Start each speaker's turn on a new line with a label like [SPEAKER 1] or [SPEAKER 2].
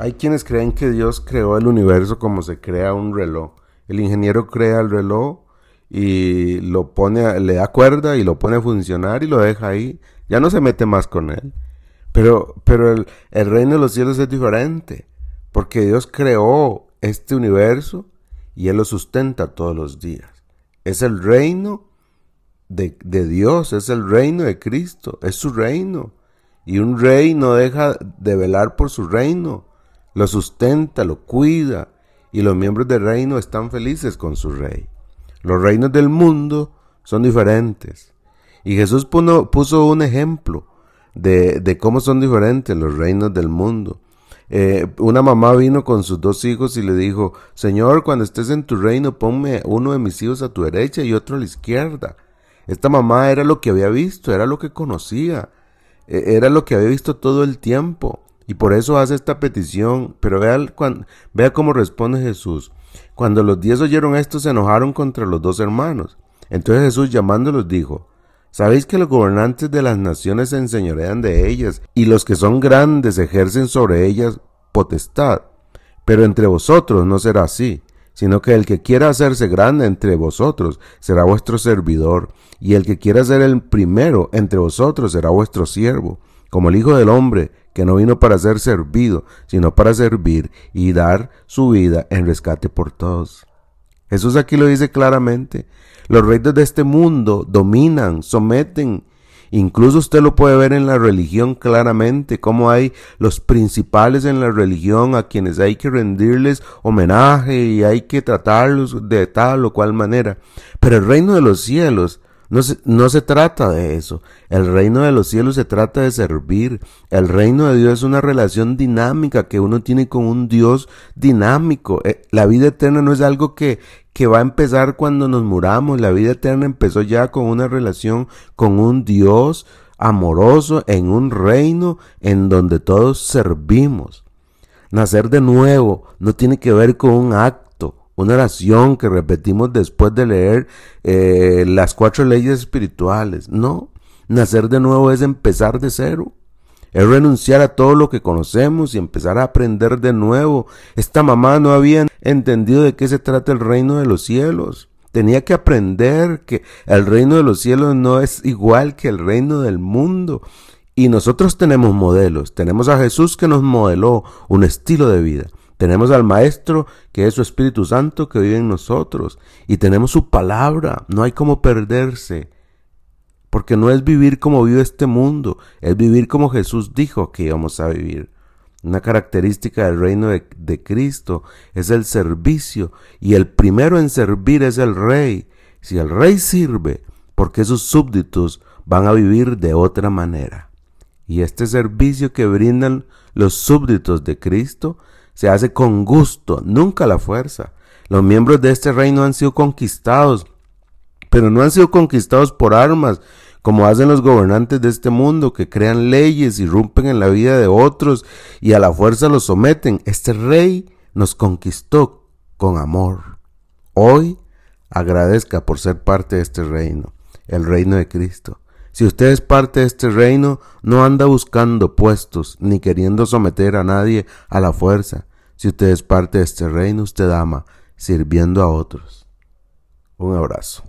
[SPEAKER 1] Hay quienes creen que Dios creó el universo como se crea un reloj. El ingeniero crea el reloj y lo pone, le da cuerda y lo pone a funcionar y lo deja ahí. Ya no se mete más con él. Pero, pero el, reino de los cielos es diferente. Porque Dios creó este universo y Él lo sustenta todos los días. Es el reino de, de, Dios, es el reino de Cristo, es su reino. Y un rey no deja de velar por su reino, lo sustenta, lo cuida, y los miembros del reino están felices con su rey. Los reinos del mundo son diferentes. Y Jesús puso, un ejemplo de, cómo son diferentes los reinos del mundo. Eh, una mamá vino con sus dos hijos y le dijo, Señor, cuando estés en tu reino, ponme uno de mis hijos a tu derecha y otro a la izquierda. Esta mamá era lo que había visto, era lo que conocía, e, era lo que había visto todo el tiempo. Y por eso hace esta petición. Pero vea, vea cómo responde Jesús. Cuando los diez oyeron esto, se enojaron contra los dos hermanos. Entonces Jesús llamándolos dijo, ¿Sabéis que los gobernantes de las naciones se enseñorean de ellas, y los que son grandes ejercen sobre ellas potestad? Pero entre vosotros no será así, sino que el que quiera hacerse grande entre vosotros será vuestro servidor, y el que quiera ser el primero entre vosotros será vuestro siervo, como el Hijo del Hombre, que no vino para ser servido, sino para servir y dar su vida en rescate por todos. Jesús aquí lo dice claramente. Los reyes de este mundo dominan, someten. Incluso usted lo puede ver en la religión claramente, como hay los principales en la religión a quienes hay que rendirles homenaje y hay que tratarlos de tal o cual manera. Pero el reino de los cielos no se, no se, trata de eso. El reino de los cielos se trata de servir. El reino de Dios es una relación dinámica que uno tiene con un Dios dinámico. Eh, la vida eterna no es algo que, que va a empezar cuando nos muramos. La vida eterna empezó ya con una relación con un Dios amoroso en un reino en donde todos servimos. Nacer de nuevo no tiene que ver con un acto una oración que repetimos después de leer eh, las cuatro leyes espirituales. No, nacer de nuevo es empezar de cero. Es renunciar a todo lo que conocemos y empezar a aprender de nuevo. Esta mamá no había entendido de qué se trata el reino de los cielos. Tenía que aprender que el reino de los cielos no es igual que el reino del mundo. Y nosotros tenemos modelos. Tenemos a Jesús que nos modeló un estilo de vida. Tenemos al Maestro, que es su Espíritu Santo, que vive en nosotros. Y tenemos su palabra. No hay como perderse. Porque no es vivir como vive este mundo, es vivir como Jesús dijo que íbamos a vivir. Una característica del reino de, de, Cristo es el servicio y el primero en servir es el rey. Si el rey sirve, porque sus súbditos van a vivir de otra manera. Y este servicio que brindan los súbditos de Cristo se hace con gusto, nunca la fuerza. Los miembros de este reino han sido conquistados, pero no han sido conquistados por armas, como hacen los gobernantes de este mundo, que crean leyes, y rompen en la vida de otros y a la fuerza los someten. Este rey nos conquistó con amor. Hoy agradezca por ser parte de este reino, el reino de Cristo. Si usted es parte de este reino, no anda buscando puestos ni queriendo someter a nadie a la fuerza. Si usted es parte de este reino, usted ama sirviendo a otros. Un abrazo.